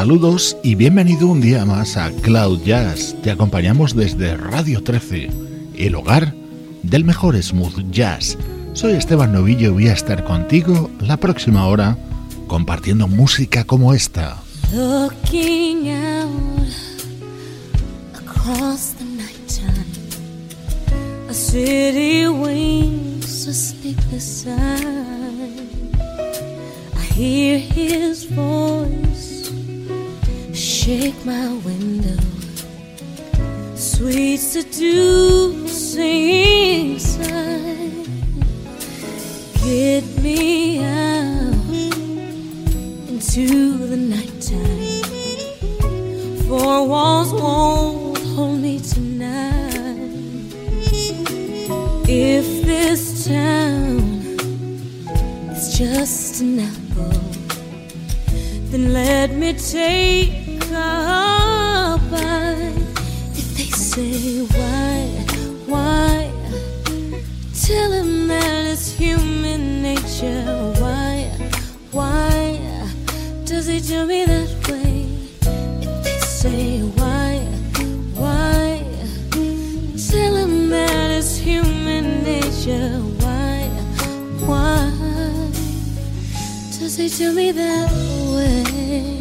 Saludos y bienvenido un día más a Cloud Jazz. Te acompañamos desde Radio 13, el hogar del mejor smooth jazz. Soy Esteban Novillo y voy a estar contigo la próxima hora compartiendo música como esta. Sweet seducing sigh. Get me out into the nighttime. Four walls won't hold me tonight. If this town is just an apple, then let me take a bite. Say why, why, tell him that it's human nature. Why, why does he do me that way? If they say why, why, tell him that it's human nature. Why, why does he do me that way?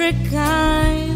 trick kind.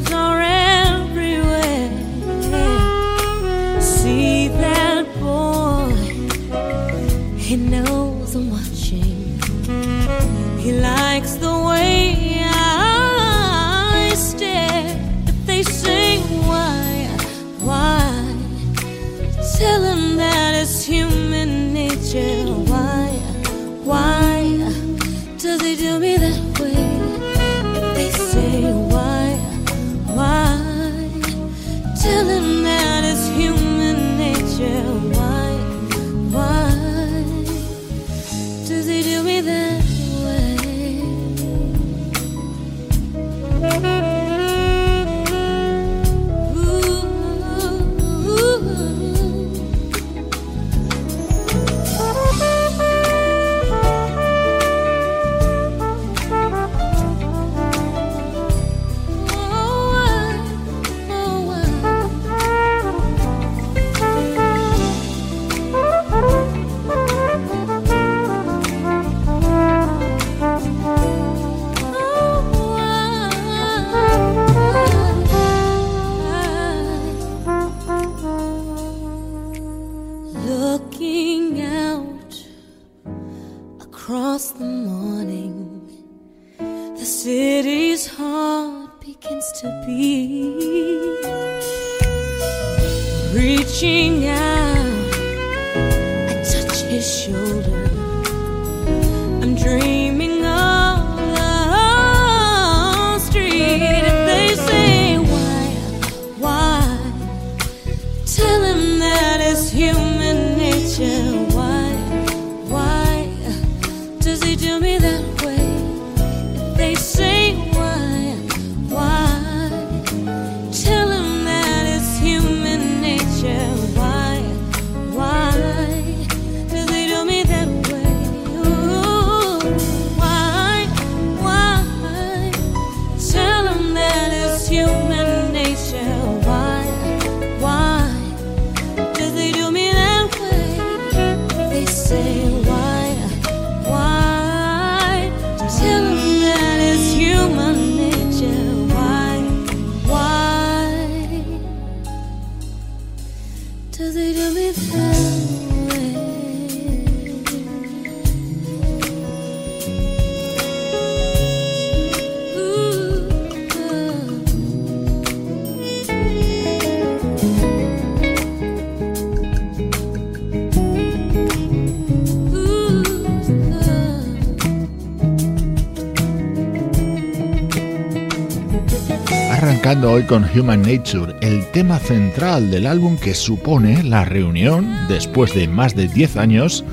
Hoy con Human Nature, el tema central del álbum que supone la reunión, después de más de 10 años,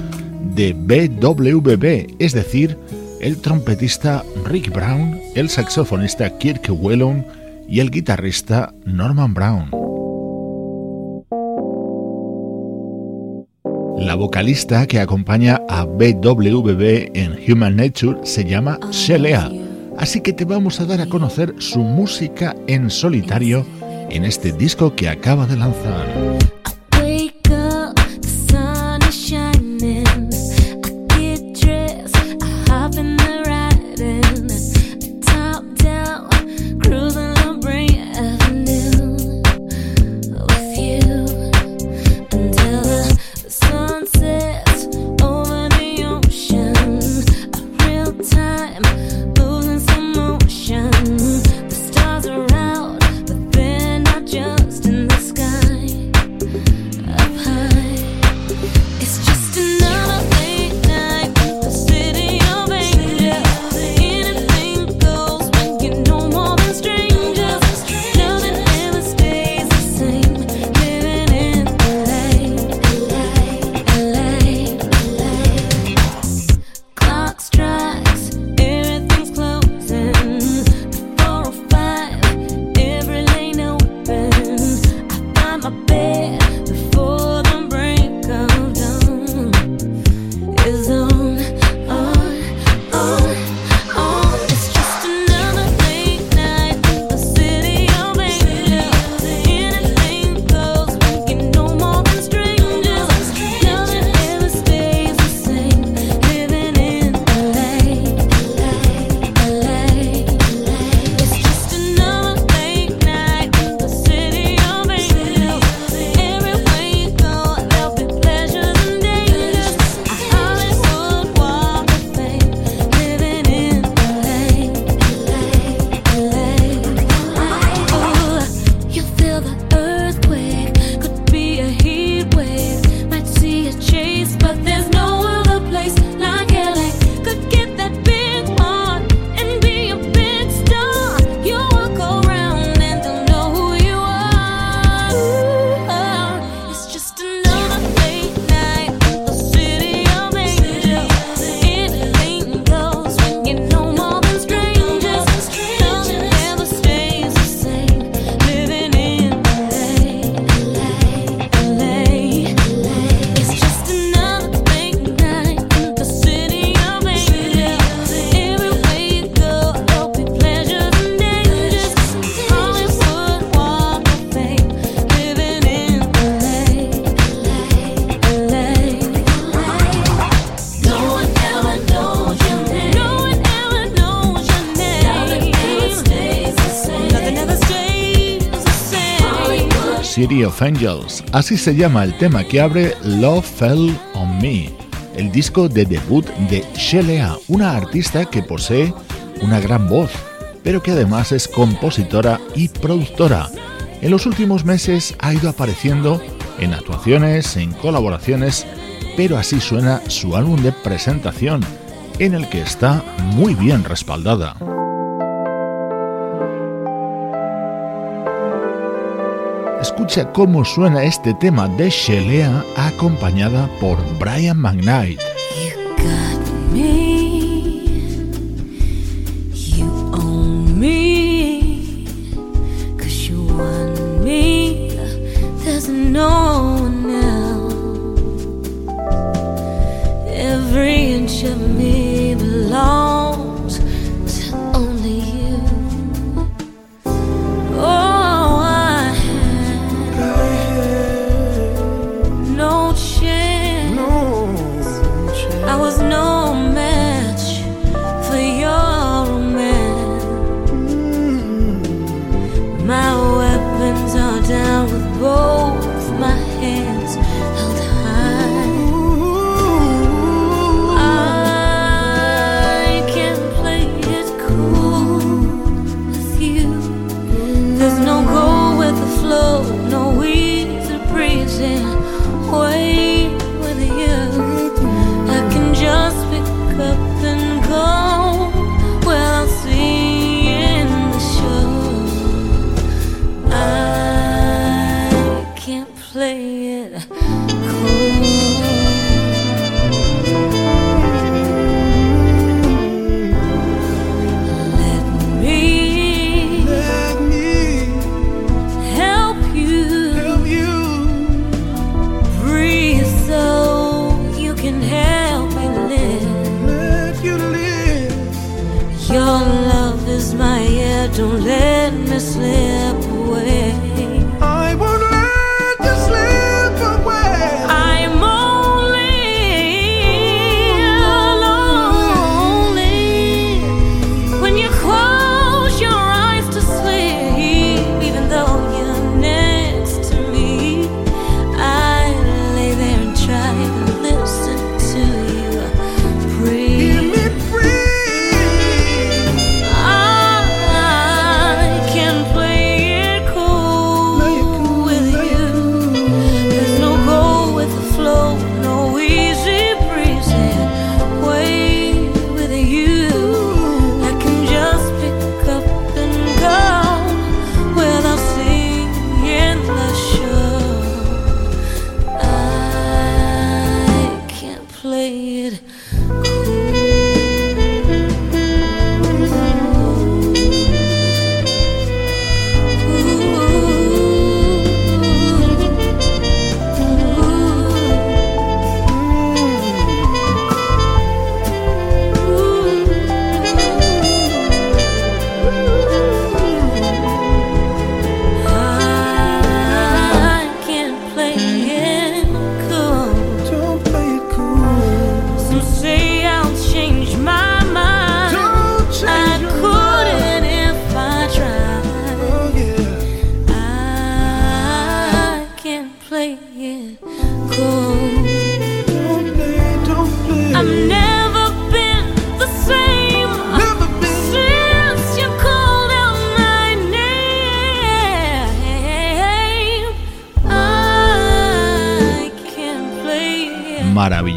de BWB, es decir, el trompetista Rick Brown, el saxofonista Kirk Whelan y el guitarrista Norman Brown. La vocalista que acompaña a BWB en Human Nature se llama Shelea, así que te vamos a dar a conocer su música en solitario en este disco que acaba de lanzar. Angels. Así se llama el tema que abre Love Fell on Me, el disco de debut de Shelea, una artista que posee una gran voz, pero que además es compositora y productora. En los últimos meses ha ido apareciendo en actuaciones, en colaboraciones, pero así suena su álbum de presentación, en el que está muy bien respaldada. Escucha cómo suena este tema de Shelea acompañada por Brian McKnight.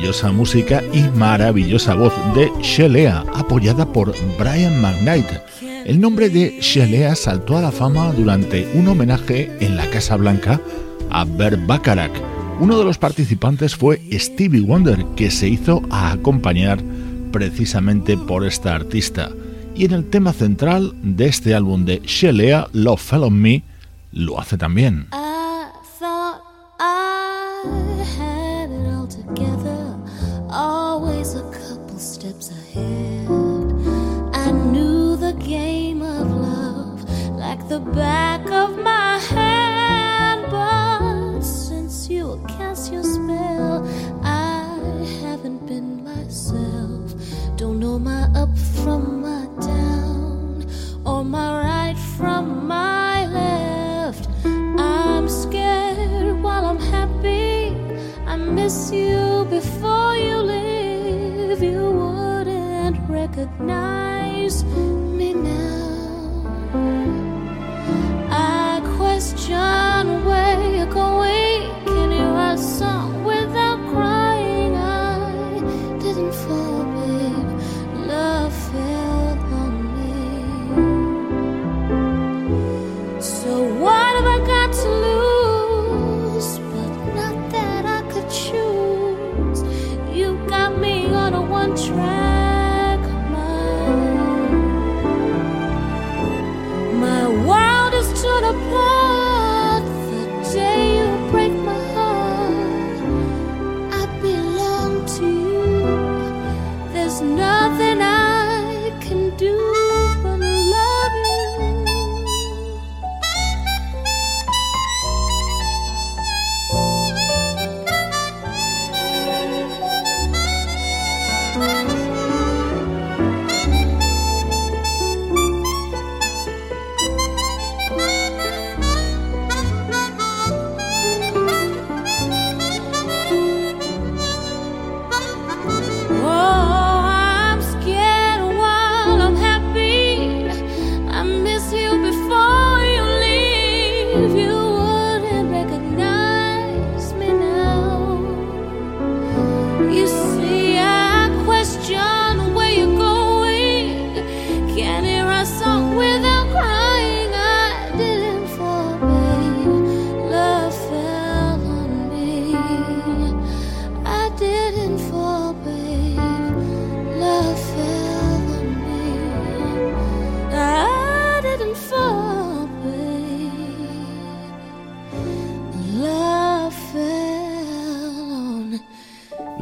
Maravillosa música y maravillosa voz de Shelea, apoyada por Brian McKnight. El nombre de Shelea saltó a la fama durante un homenaje en la Casa Blanca a Bert Bacharach. Uno de los participantes fue Stevie Wonder, que se hizo a acompañar precisamente por esta artista. Y en el tema central de este álbum de Shelea, Love Fell on Me, lo hace también. Don't my up from my down, or my right from my left. I'm scared while I'm happy. I miss you before you leave. You wouldn't recognize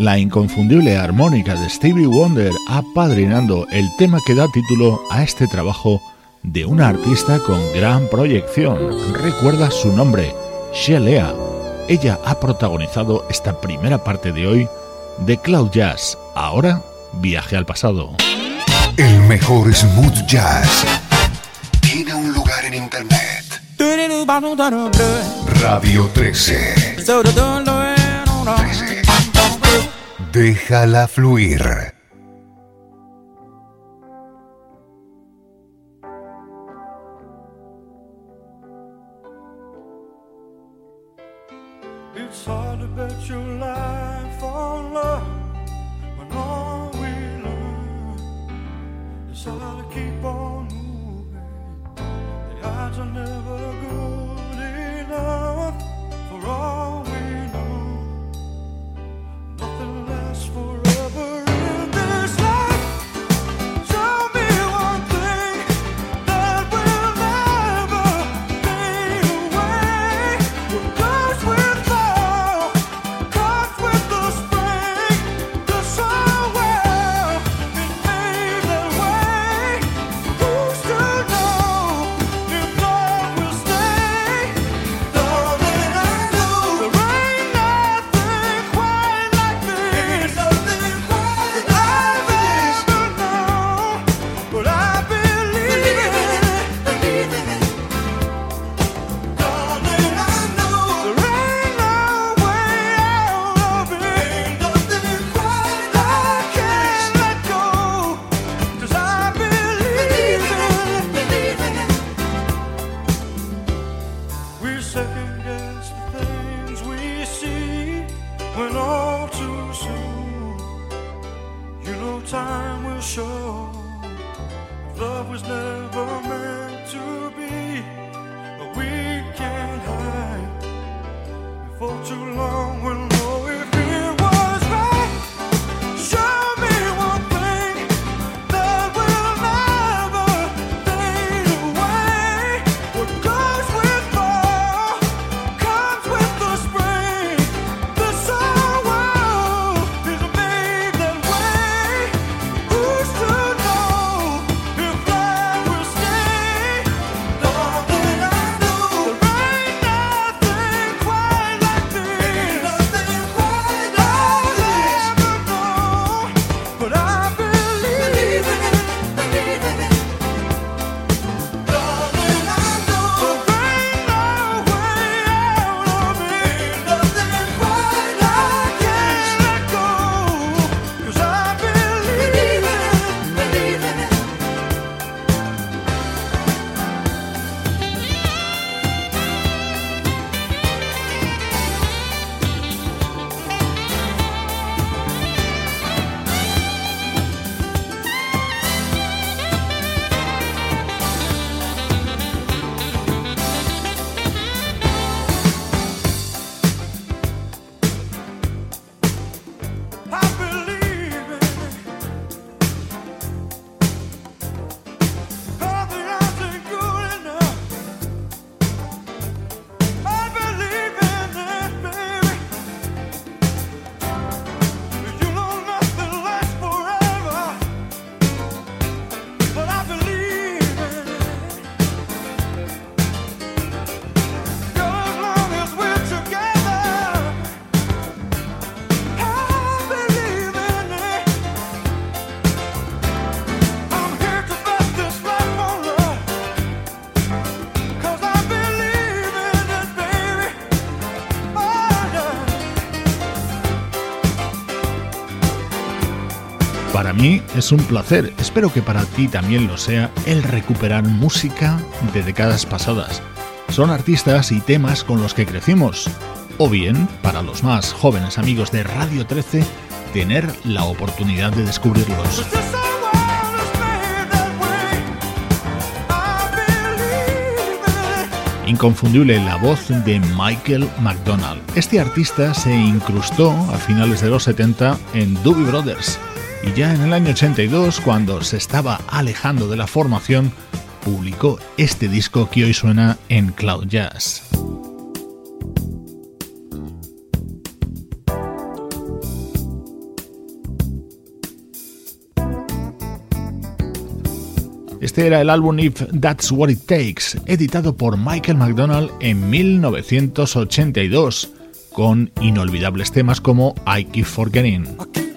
la inconfundible armónica de Stevie Wonder apadrinando el tema que da título a este trabajo de una artista con gran proyección. Recuerda su nombre, Shelea. Ella ha protagonizado esta primera parte de hoy de Cloud Jazz. Ahora, viaje al pasado. El mejor smooth jazz tiene un lugar en internet. Radio 13. Déjala fluir. Para mí es un placer, espero que para ti también lo sea, el recuperar música de décadas pasadas. Son artistas y temas con los que crecimos. O bien, para los más jóvenes amigos de Radio 13, tener la oportunidad de descubrirlos. inconfundible la voz de Michael McDonald. Este artista se incrustó a finales de los 70 en Doobie Brothers y ya en el año 82, cuando se estaba alejando de la formación, publicó este disco que hoy suena en Cloud Jazz. Este era el álbum If That's What It Takes, editado por Michael McDonald en 1982, con inolvidables temas como I Keep Forgetting.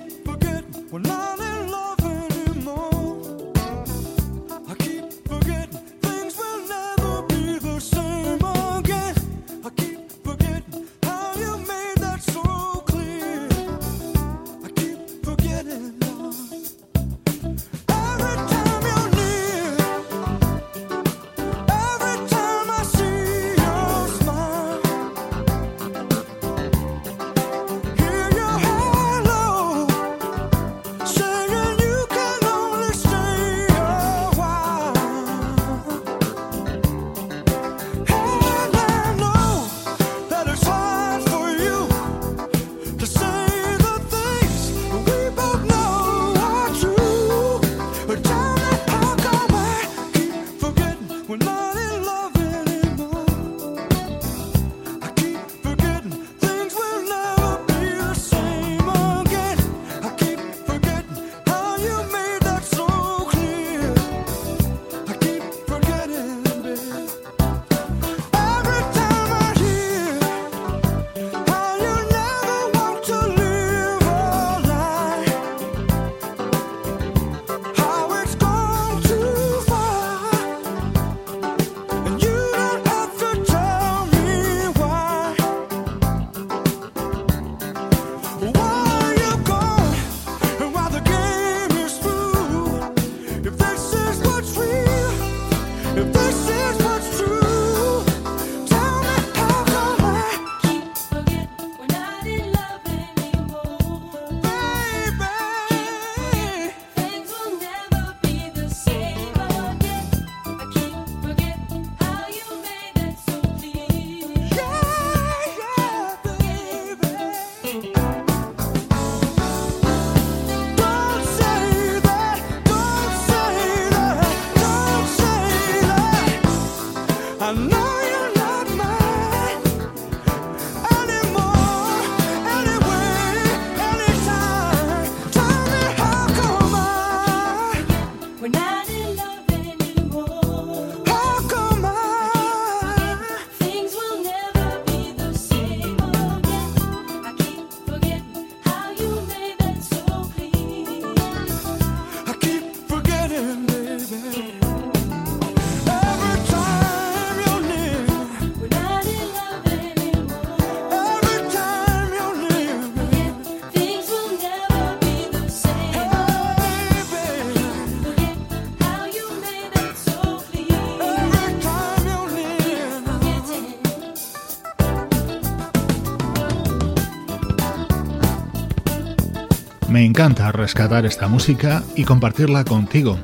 Encanta rescatar esta música y compartirla contigo.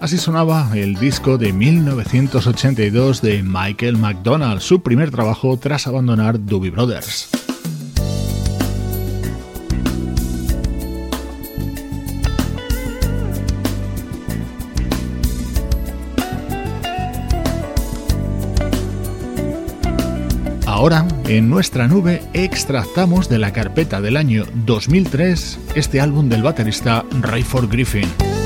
Así sonaba el disco de 1982 de Michael McDonald, su primer trabajo tras abandonar Doobie Brothers. Ahora, en nuestra nube, extractamos de la carpeta del año 2003 este álbum del baterista Rayford Griffin.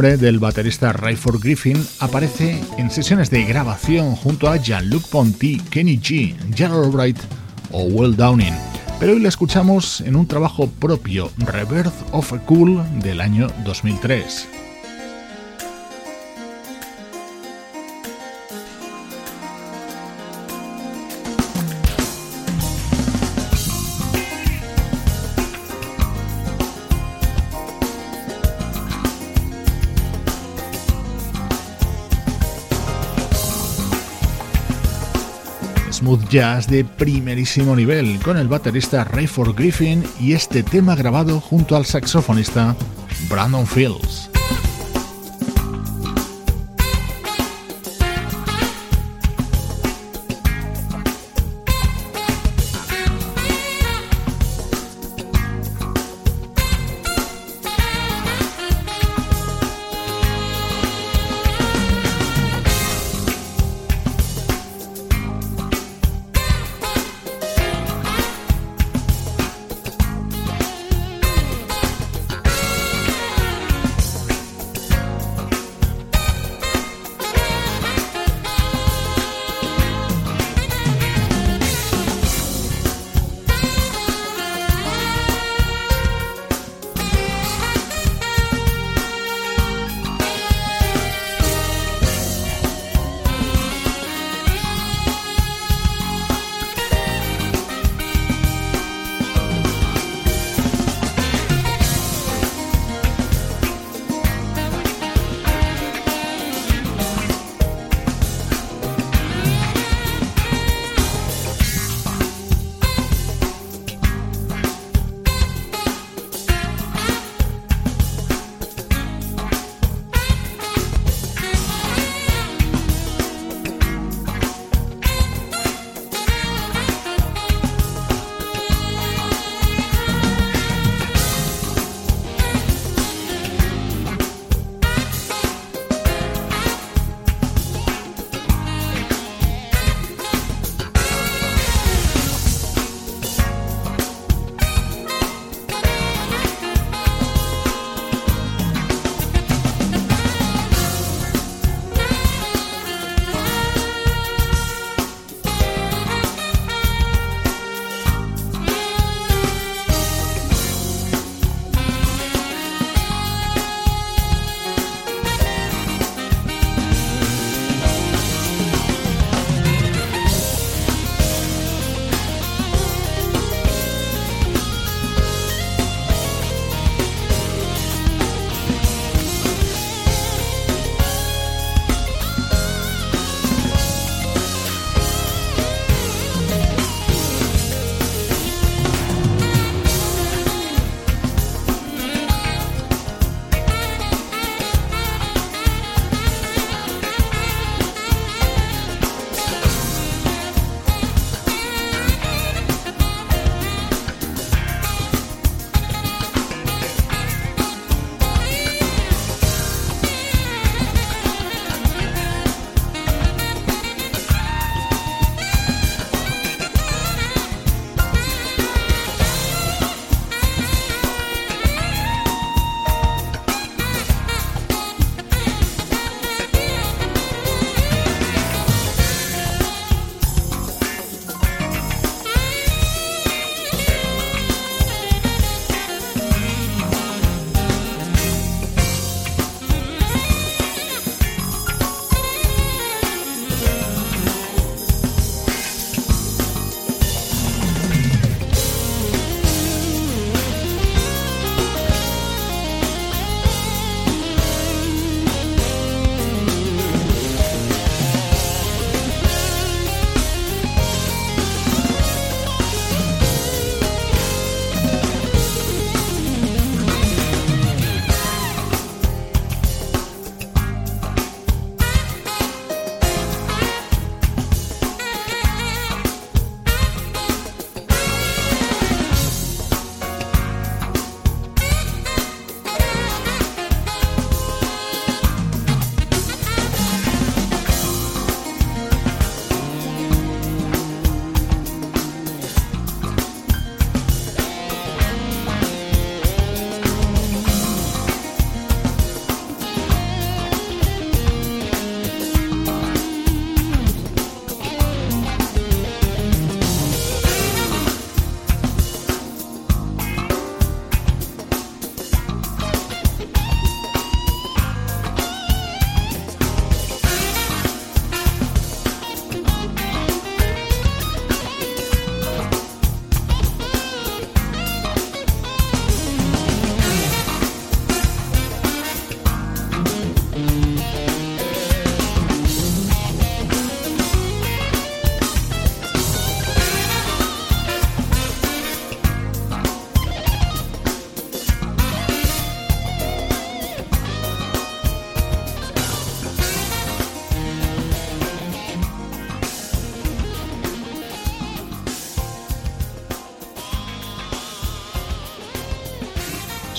Nombre del baterista Rayford Griffin aparece en sesiones de grabación junto a Jean-Luc Ponty, Kenny G, Gerald Wright o Will Downing. Pero hoy la escuchamos en un trabajo propio, Rebirth of a Cool, del año 2003. Jazz de primerísimo nivel con el baterista Rayford Griffin y este tema grabado junto al saxofonista Brandon Fields.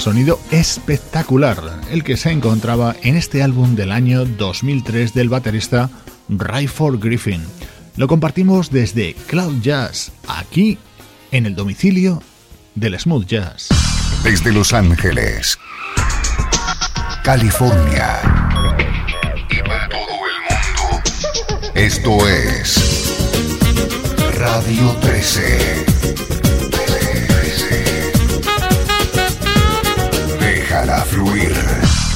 Sonido espectacular, el que se encontraba en este álbum del año 2003 del baterista Rayford Griffin. Lo compartimos desde Cloud Jazz, aquí en el domicilio del smooth jazz. Desde Los Ángeles, California y para todo el mundo. Esto es Radio 13. Déjala fluir.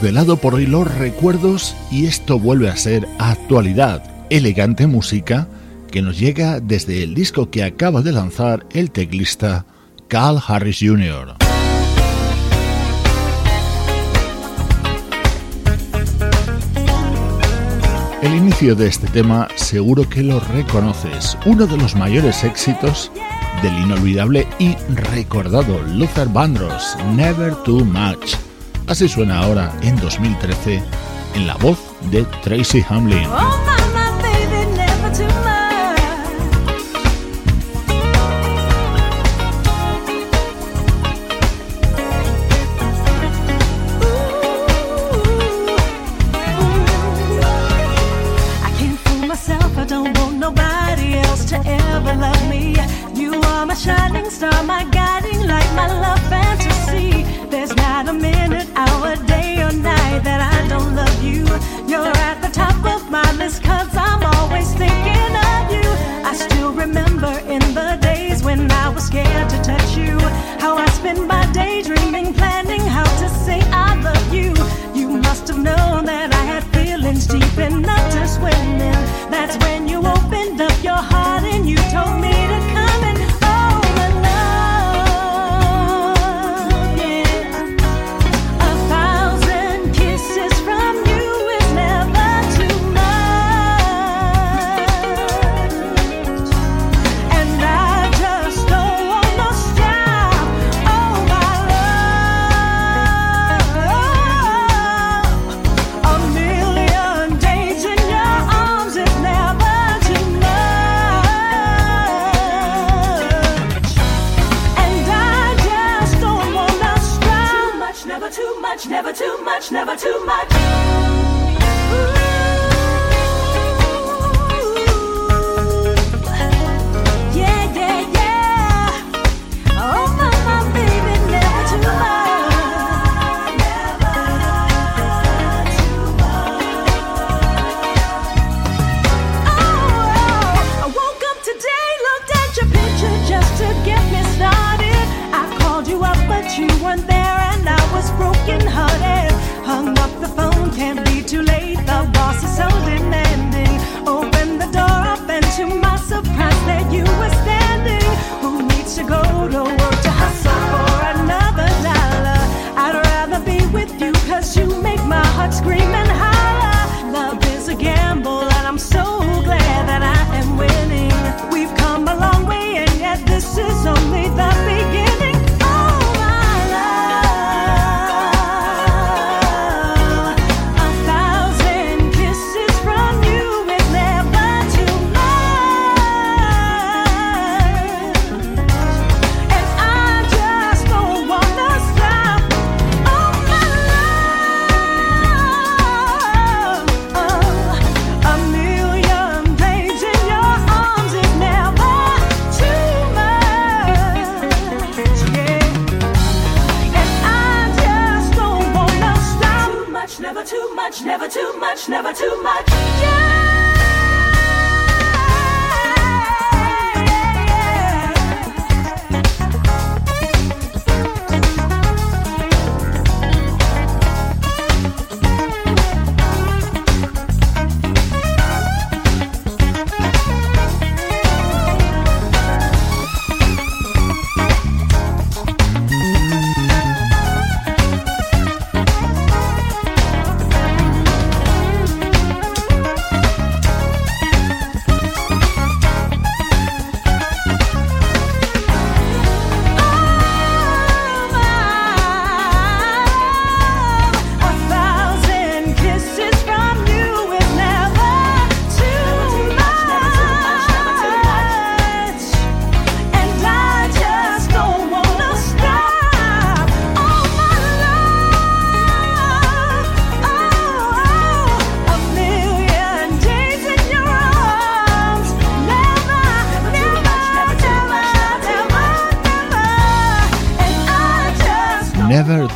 de lado por hoy los recuerdos y esto vuelve a ser actualidad, elegante música que nos llega desde el disco que acaba de lanzar el teclista Carl Harris Jr. El inicio de este tema seguro que lo reconoces, uno de los mayores éxitos del inolvidable y recordado Luther Vandross, Never Too Much. Así suena ahora en 2013 en la voz de Tracy Hamlin. Oh, in my daydream.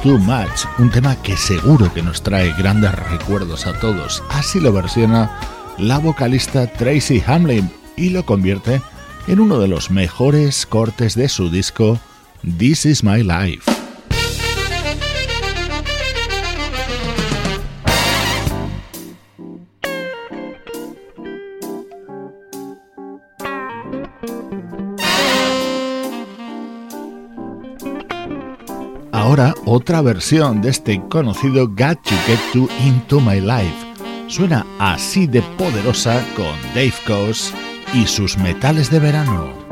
Too Much, un tema que seguro que nos trae grandes recuerdos a todos. Así lo versiona la vocalista Tracy Hamlin y lo convierte en uno de los mejores cortes de su disco This Is My Life. otra versión de este conocido Got to Get You Into My Life. Suena así de poderosa con Dave Coase y sus metales de verano.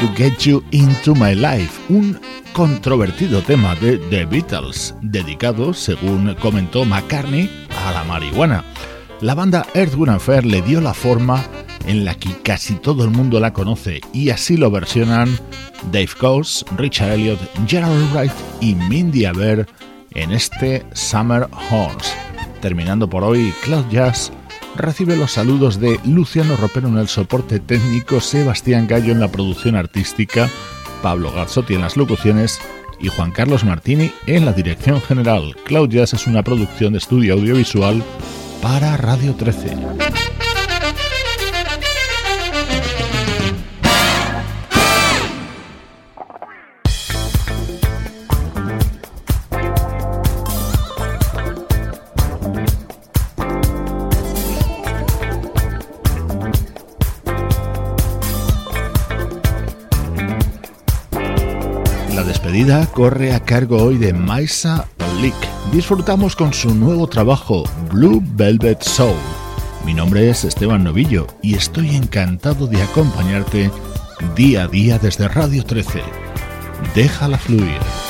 To Get You Into My Life, un controvertido tema de The Beatles, dedicado, según comentó McCartney, a la marihuana. La banda Earth, Wind Fair le dio la forma en la que casi todo el mundo la conoce y así lo versionan Dave Coase, Richard Elliott, Gerald Wright y Mindy Aber en este Summer Horns. Terminando por hoy, Cloud Jazz recibe los saludos de Luciano Ropero en el soporte técnico, Sebastián Gallo en la producción artística, Pablo Garzotti en las locuciones y Juan Carlos Martini en la dirección general. Cloud Jazz es una producción de estudio audiovisual para Radio 13. Corre a cargo hoy de Maisa Olik. Disfrutamos con su nuevo trabajo, Blue Velvet Soul. Mi nombre es Esteban Novillo y estoy encantado de acompañarte día a día desde Radio 13. Déjala fluir.